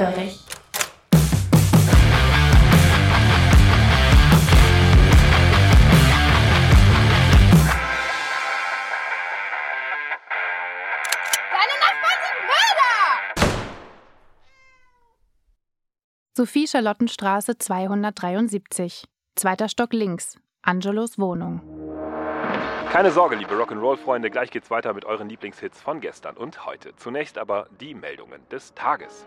Hellhörig. Deine Nachbarn sind Mörder! Sophie Charlottenstraße 273. Zweiter Stock links. Angelos Wohnung. Keine Sorge, liebe Rock'n'Roll-Freunde, gleich geht's weiter mit euren Lieblingshits von gestern und heute. Zunächst aber die Meldungen des Tages.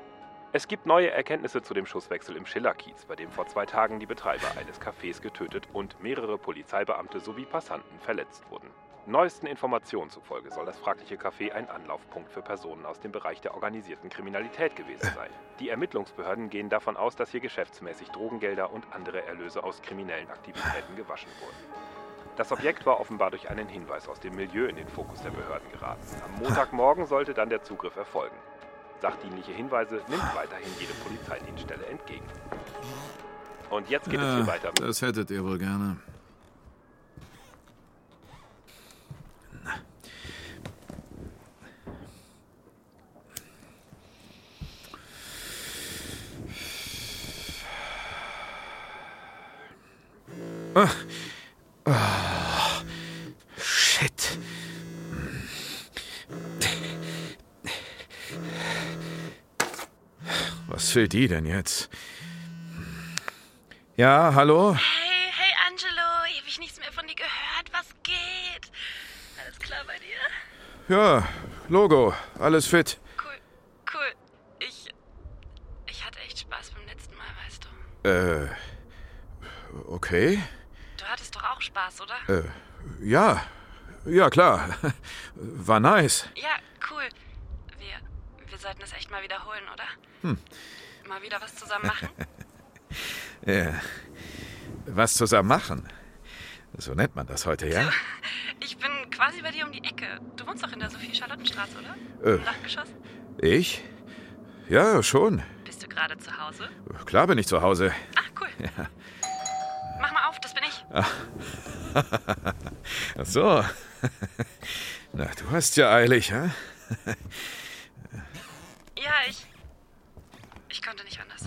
Es gibt neue Erkenntnisse zu dem Schusswechsel im Schillerkiez, bei dem vor zwei Tagen die Betreiber eines Cafés getötet und mehrere Polizeibeamte sowie Passanten verletzt wurden. Neuesten Informationen zufolge soll das fragliche Café ein Anlaufpunkt für Personen aus dem Bereich der organisierten Kriminalität gewesen sein. Die Ermittlungsbehörden gehen davon aus, dass hier geschäftsmäßig Drogengelder und andere Erlöse aus kriminellen Aktivitäten gewaschen wurden. Das Objekt war offenbar durch einen Hinweis aus dem Milieu in den Fokus der Behörden geraten. Am Montagmorgen sollte dann der Zugriff erfolgen. Sachdienliche Hinweise nimmt weiterhin jede Polizeidienststelle entgegen. Und jetzt geht es hier weiter das hättet ihr wohl gerne. Ah. Ah. Shit. Was will die denn jetzt? Ja, hallo? Hey, hey Angelo, ewig nichts mehr von dir gehört. Was geht? Alles klar bei dir? Ja, Logo, alles fit. Cool, cool. Ich. Ich hatte echt Spaß beim letzten Mal, weißt du. Äh, okay. Du hattest doch auch Spaß, oder? Äh, ja, ja klar. War nice. Ja, cool. Wir, wir sollten es echt mal wiederholen, oder? Hm. Mal wieder was zusammen machen? Ja. Was zusammen machen. So nennt man das heute, ja? Ich bin quasi bei dir um die Ecke. Du wohnst doch in der Sophie-Charlottenstraße, oder? Äh. Im Dachgeschoss? Ich? Ja, schon. Bist du gerade zu Hause? Klar bin ich zu Hause. Ach, cool. Ja. Mach mal auf, das bin ich. Ach so. Na, du hast ja eilig, hä? Ja, ich. Ich konnte nicht anders.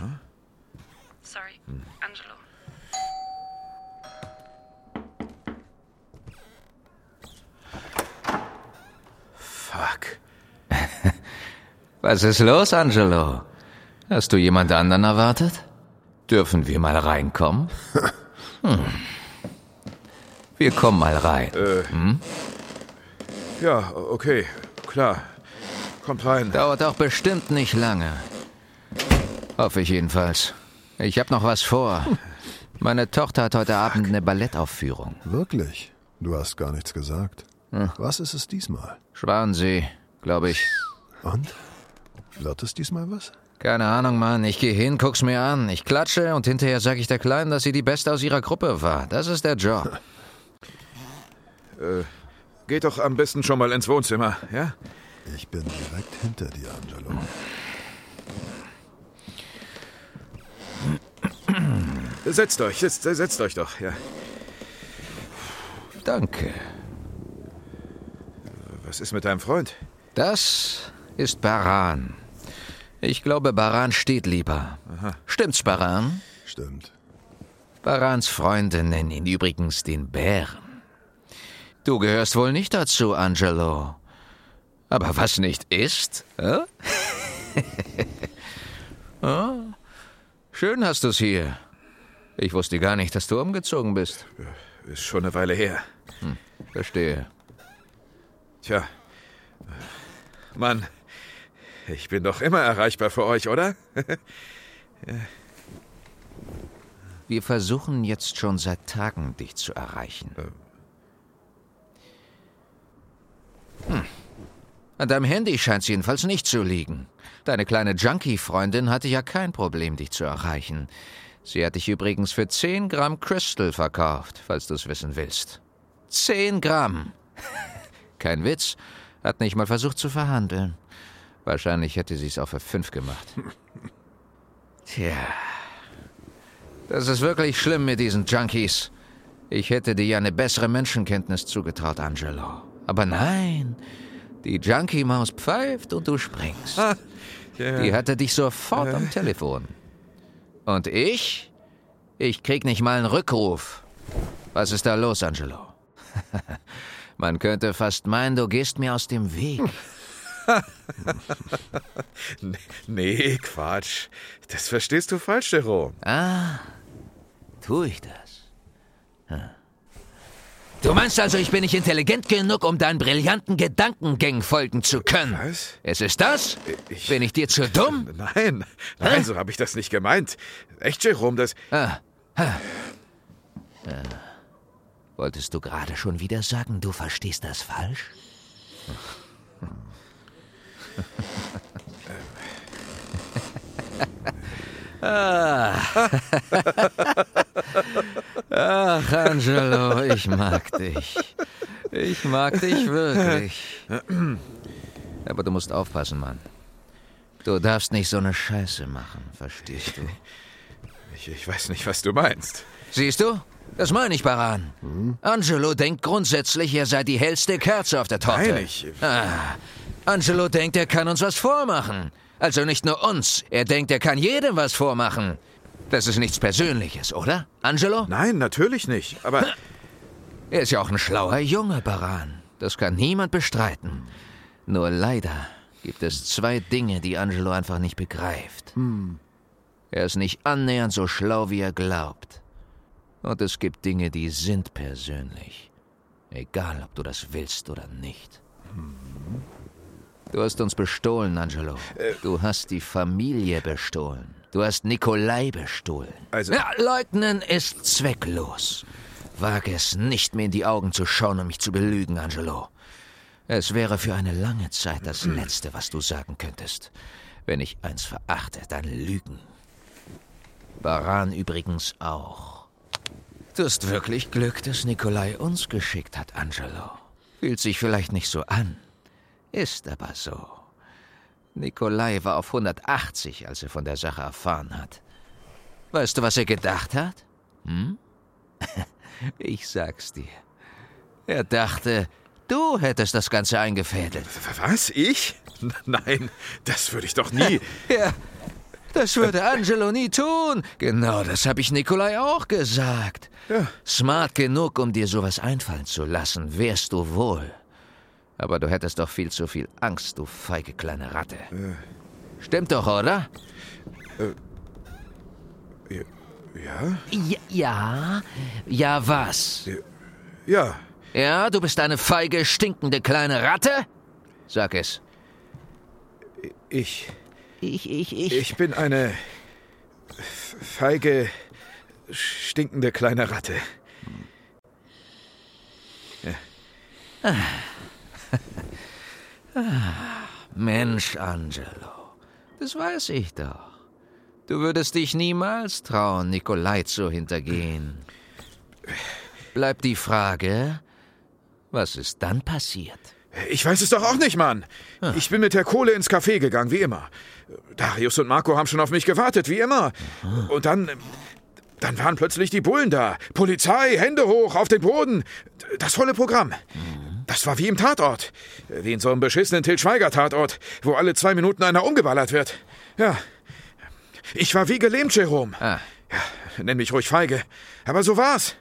Sorry, Angelo. Fuck. Was ist los, Angelo? Hast du jemand anderen erwartet? Dürfen wir mal reinkommen? Hm. Wir kommen mal rein. Hm? Ja, okay, klar. Kommt rein. Dauert auch bestimmt nicht lange. Hoffe ich jedenfalls. Ich hab noch was vor. Meine Tochter hat heute Abend eine Ballettaufführung. Wirklich? Du hast gar nichts gesagt. Hm. Was ist es diesmal? Schwansee, glaube ich. Und? Wird es diesmal was? Keine Ahnung, Mann. Ich gehe hin, guck's mir an. Ich klatsche und hinterher sage ich der Kleinen, dass sie die Beste aus ihrer Gruppe war. Das ist der Job. Äh, geht doch am besten schon mal ins Wohnzimmer, ja? Ich bin direkt hinter dir, Angelo. Setzt euch, setzt, setzt euch doch, ja. Danke. Was ist mit deinem Freund? Das ist Baran. Ich glaube, Baran steht lieber. Stimmt's, Baran? Stimmt. Barans Freunde nennen ihn übrigens den Bären. Du gehörst wohl nicht dazu, Angelo. Aber was nicht ist? Äh? oh, schön hast du's hier. Ich wusste gar nicht, dass du umgezogen bist. Ist schon eine Weile her. Hm, verstehe. Tja. Mann, ich bin doch immer erreichbar für euch, oder? Wir versuchen jetzt schon seit Tagen, dich zu erreichen. Hm. An deinem Handy scheint es jedenfalls nicht zu liegen. Deine kleine Junkie-Freundin hatte ja kein Problem, dich zu erreichen. Sie hat dich übrigens für 10 Gramm Crystal verkauft, falls du es wissen willst. 10 Gramm! Kein Witz. Hat nicht mal versucht zu verhandeln. Wahrscheinlich hätte sie es auch für 5 gemacht. Tja. Das ist wirklich schlimm mit diesen Junkies. Ich hätte dir ja eine bessere Menschenkenntnis zugetraut, Angelo. Aber nein, die Junkie-Maus pfeift und du springst. Ah, Ja. Die hatte dich sofort am Telefon. Und ich? Ich krieg nicht mal einen Rückruf. Was ist da los, Angelo? Man könnte fast meinen, du gehst mir aus dem Weg. Nee, Quatsch. Das verstehst du falsch, Jerome. Ah, tue ich das? Hm. Du meinst also, ich bin nicht intelligent genug, um deinen brillanten Gedankengängen folgen zu können? Was? Es ist das? Ich- Bin ich dir zu dumm? Nein, nein, so habe ich das nicht gemeint. Echt, Jerome, das... Ah, ha. Äh, wolltest du gerade schon wieder sagen, du verstehst das falsch? Ah. Ach, Angelo, ich mag dich. Ich mag dich wirklich. Aber du musst aufpassen, Mann. Du darfst nicht so eine Scheiße machen, verstehst du? Ich, ich weiß nicht, was du meinst. Siehst du? Das meine ich, Baran. Angelo denkt grundsätzlich, er sei die hellste Kerze auf der Torte. Nein, ich... Ah, Angelo denkt, er kann uns was vormachen. Also nicht nur uns. Er denkt, er kann jedem was vormachen. Das ist nichts Persönliches, oder, Angelo? Nein, natürlich nicht. Aber Er ist ja auch ein schlauer Junge, Baran. Das kann niemand bestreiten. Nur leider gibt es zwei Dinge, die Angelo einfach nicht begreift. Er ist nicht annähernd so schlau, wie er glaubt. Und es gibt Dinge, die sind persönlich. Egal, ob du das willst oder nicht. Du hast uns bestohlen, Angelo. Du hast die Familie bestohlen. Du hast Nikolai bestohlen. Also- Ja, leugnen ist zwecklos. Wage es nicht, mir in die Augen zu schauen und mich zu belügen, Angelo. Es wäre für eine lange Zeit das Letzte, was du sagen könntest. Wenn ich eins verachte, dann Lügen. Baran übrigens auch. Du hast wirklich Glück, dass Nikolai uns geschickt hat, Angelo. Fühlt sich vielleicht nicht so an, ist aber so. Nikolai war auf 180, als er von der Sache erfahren hat. Weißt du, was er gedacht hat? Hm? Ich sag's dir. Er dachte, du hättest das Ganze eingefädelt. was, ich? Nein, das würde ich doch nie. Ja, das würde Angelo nie tun. Genau, das habe ich Nikolai auch gesagt. Ja. Smart genug, um dir sowas einfallen zu lassen, wärst du wohl. Aber du hättest doch viel zu viel Angst, du feige kleine Ratte. Stimmt doch, oder? Ja? Ja, ja. Ja, was? Ja. Ja, du bist eine feige, stinkende kleine Ratte? Sag es. Ich. Ich, ich, ich. Ich bin eine feige, stinkende kleine Ratte. Mensch, Angelo, das weiß ich doch. Du würdest dich niemals trauen, Nikolai zu hintergehen. Bleibt die Frage, was ist dann passiert? Ich weiß es doch auch nicht, Mann. Ich bin mit der Kohle ins Café gegangen, wie immer. Darius und Marco haben schon auf mich gewartet, wie immer. Und dann. Dann waren plötzlich die Bullen da. Polizei, Hände hoch, auf den Boden. Das volle Programm. Das war wie im Tatort. Wie in so einem beschissenen Til Schweiger-Tatort, wo alle zwei Minuten einer umgeballert wird. Ja. Ich war wie gelähmt, Jerome. Ah, Ja, nenn mich ruhig feige. Aber so war's.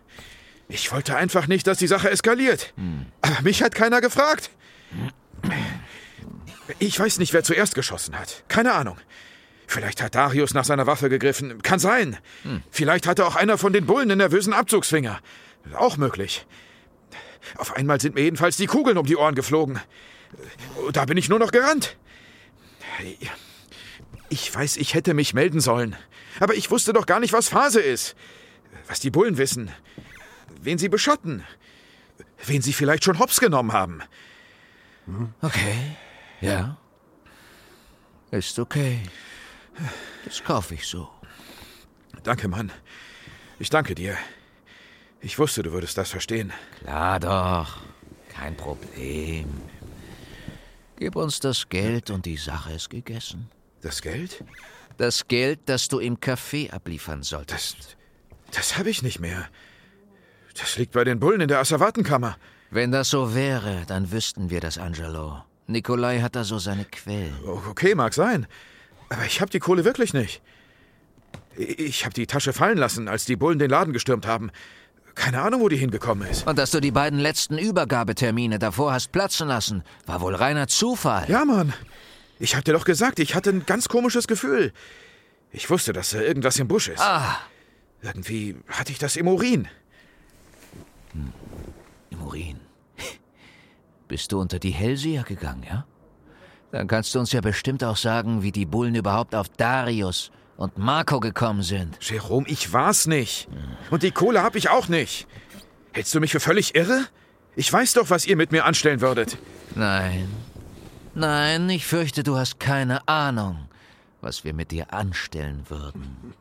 Ich wollte einfach nicht, dass die Sache eskaliert. Aber mich hat keiner gefragt. Ich weiß nicht, wer zuerst geschossen hat. Keine Ahnung. Vielleicht hat Darius nach seiner Waffe gegriffen. Kann sein. Vielleicht hatte auch einer von den Bullen einen nervösen Abzugsfinger. Auch möglich. Auf einmal sind mir jedenfalls die Kugeln um die Ohren geflogen. Da bin ich nur noch gerannt. Ich weiß, ich hätte mich melden sollen. Aber ich wusste doch gar nicht, was Phase ist. Was die Bullen wissen. Wen sie beschotten. Wen sie vielleicht schon hops genommen haben. okay. Ja. Ist okay. Das kaufe ich so. Danke, Mann. Ich danke dir. Ich wusste, du würdest das verstehen. Klar doch. Kein Problem. Gib uns das Geld und die Sache ist gegessen. Das Geld? Das Geld, das du im Café abliefern solltest. Das. Das habe ich nicht mehr. Das liegt bei den Bullen in der Asservatenkammer. Wenn das so wäre, dann wüssten wir das, Angelo. Nikolai hat da so seine Quellen. Okay, mag sein. Aber ich habe die Kohle wirklich nicht. Ich habe die Tasche fallen lassen, als die Bullen den Laden gestürmt haben. Keine Ahnung, wo die hingekommen ist. Und dass du die beiden letzten Übergabetermine davor hast platzen lassen, war wohl reiner Zufall. Ja, Mann. Ich hab dir doch gesagt, ich hatte ein ganz komisches Gefühl. Ich wusste, dass da irgendwas im Busch ist. Ah, Irgendwie hatte ich das im Urin. im Urin. Bist du unter die Hellseher gegangen, ja? Dann kannst du uns ja bestimmt auch sagen, wie die Bullen überhaupt auf Darius und Marco gekommen sind. Jerome, ich war's nicht. Und die Kohle hab ich auch nicht. Hältst du mich für völlig irre? Ich weiß doch, was ihr mit mir anstellen würdet. Nein. Nein, ich fürchte, du hast keine Ahnung, was wir mit dir anstellen würden.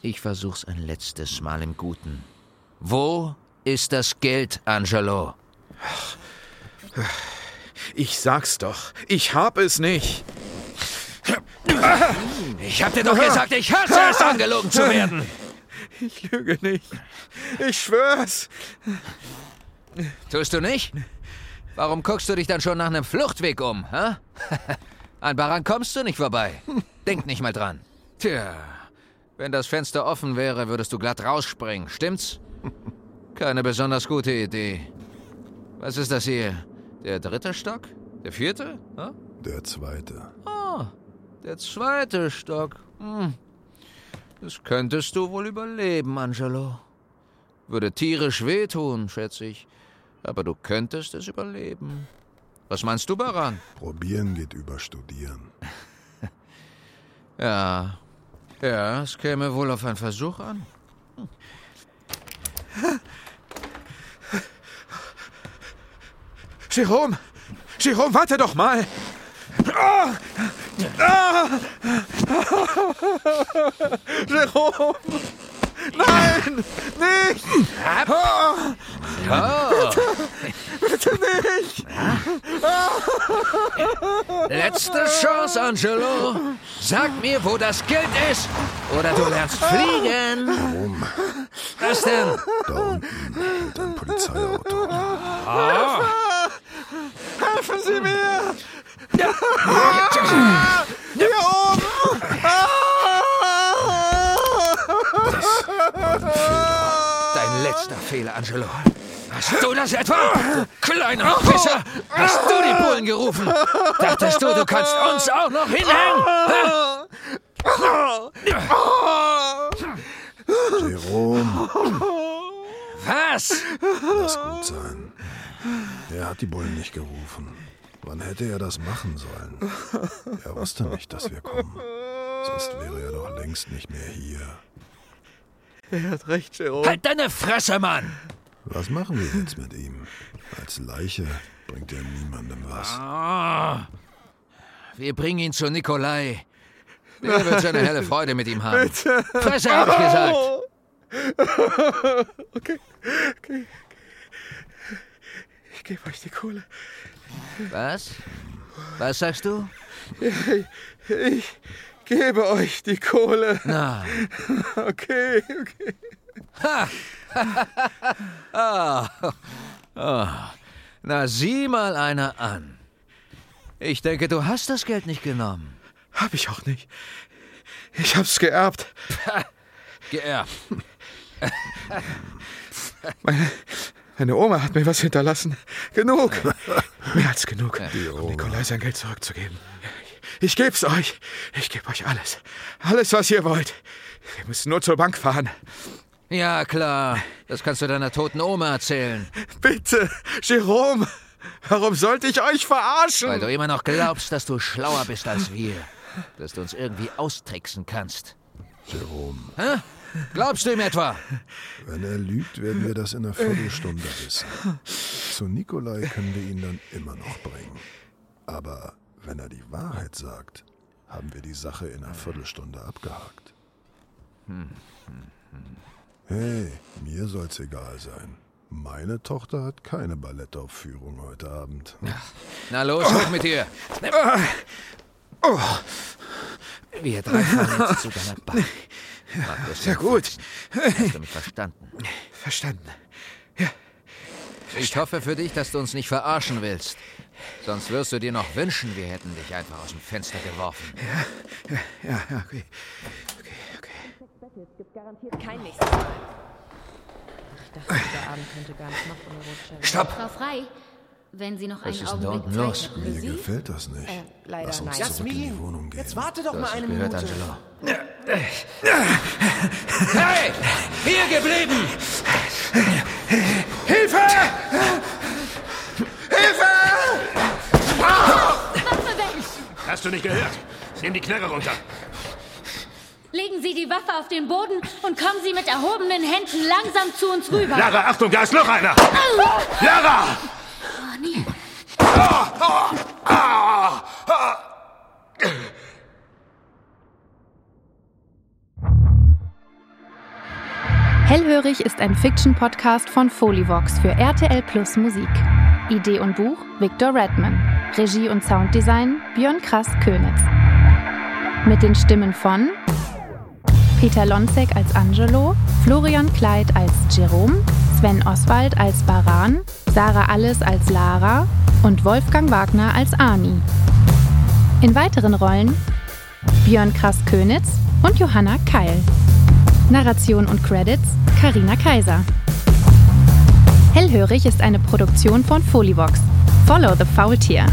Ich versuch's ein letztes Mal im Guten. Wo ist das Geld, Angelo? Ich sag's doch. Ich hab es nicht. Ich hab dir doch gesagt, ich hasse es, angelogen zu werden. Ich lüge nicht. Ich schwör's. Tust du nicht? Warum guckst du dich dann schon nach einem Fluchtweg um, hä? An Baran kommst du nicht vorbei. Denk nicht mal dran. Tja, wenn das Fenster offen wäre, würdest du glatt rausspringen, stimmt's? Keine besonders gute Idee. Was ist das hier? Der dritte Stock? Der vierte? Hä? Der zweite. Ah, der zweite Stock. Hm. Das könntest du wohl überleben, Angelo. Würde tierisch wehtun, schätze ich. Aber du könntest es überleben. Was meinst du, Baran? Probieren geht über Studieren. Ja. Ja, es käme wohl auf einen Versuch an. Jerome! Jerome, warte doch mal! Ah! Ah! Jerome! Nein! Nicht! Ah! Oh, Bitte nicht! letzte Chance, Angelo. Sag mir, wo das Geld ist. Oder du lernst fliegen. Warum? Was denn? Da unten ein Polizeiauto. Helfen Sie mir! Dein letzter Fehler, Angelo. Hast du das etwa? Du kleiner Fischer! Hast du die Bullen gerufen? Dachtest du, du kannst uns auch noch hinhängen? Hä? Jerome, Was? lass gut sein. Er hat die Bullen nicht gerufen. Wann hätte er das machen sollen? Er wusste nicht, dass wir kommen. Sonst wäre er doch längst nicht mehr hier. Er hat recht, Jerome. Halt deine Fresse, Mann! Was machen wir jetzt mit ihm? Als Leiche bringt er niemandem was. Ah. Wir bringen ihn zu Nikolai. Der wird seine helle Freude mit ihm haben. Fresse, hab ich gesagt. Okay, okay. Ich gebe euch die Kohle. Was? Was sagst du? Ich gebe euch die Kohle. Na, Okay, okay. na sieh mal einer an. Ich denke, du hast das Geld nicht genommen. Hab ich auch nicht. Ich hab's geerbt. Geerbt. Meine, meine Oma hat mir was hinterlassen. Genug. Mehr als genug, um Nikolai sein Geld zurückzugeben. Ich geb's euch. Ich geb euch alles. Alles, was ihr wollt. Wir müssen nur zur Bank fahren. Ja, klar. Das kannst du deiner toten Oma erzählen. Bitte, Jerome. Warum sollte ich euch verarschen? Weil du immer noch glaubst, dass du schlauer bist als wir. Dass du uns irgendwie austricksen kannst. Jerome, Hä? Glaubst du ihm etwa? wenn er lügt, werden wir das in einer Viertelstunde wissen. Zu Nikolai können wir ihn dann immer noch bringen. Aber wenn er die Wahrheit sagt, haben wir die Sache in einer Viertelstunde abgehakt. Hey, mir soll's egal sein. Meine Tochter hat keine Ballettaufführung heute Abend. Na los, hoch mit dir. Wir drei fahren jetzt zu deiner Bank. Markus, Sehr gut. Hast du mich verstanden? Verstanden. Ich hoffe für dich, dass du uns nicht verarschen willst. Sonst wirst du dir noch wünschen, wir hätten dich einfach aus dem Fenster geworfen. Ja, ja, okay. Kein nächstes Mal. Ich dachte, dieser Abend könnte gar nicht noch unruhig werden. Stopp! Frau Frei, wenn Sie noch Was einen ist denn da Augenblick Zeit los? Mir gefällt das nicht. Äh, leider Lass uns nein. zurück in die Wohnung gehen. Jetzt warte doch Du mal eine gehört, Minute. Angelo. Hey! Hier geblieben! Hilfe! Hilfe! Waffe weg! Hast du nicht gehört? Nimm die Knarre runter. Legen Sie die Waffe auf den Boden und kommen Sie mit erhobenen Händen langsam zu uns rüber. Lara, Achtung, da ist noch einer. Lara! Oh, nee. Hellhörig ist ein Fiction-Podcast von Folivox für RTL Plus Musik. Idee und Buch Victor Redman. Regie und Sounddesign Björn Krass Könitz. Mit den Stimmen von Peter Lonzek als Angelo, Florian Kleid als Jerome, Sven Oswald als Baran, Sarah Alles als Lara und Wolfgang Wagner als Ani. In weiteren Rollen Björn Krass Könitz und Johanna Keil. Narration und Credits Karina Kaiser. Hellhörig ist eine Produktion von Folivox. Follow the Faultier.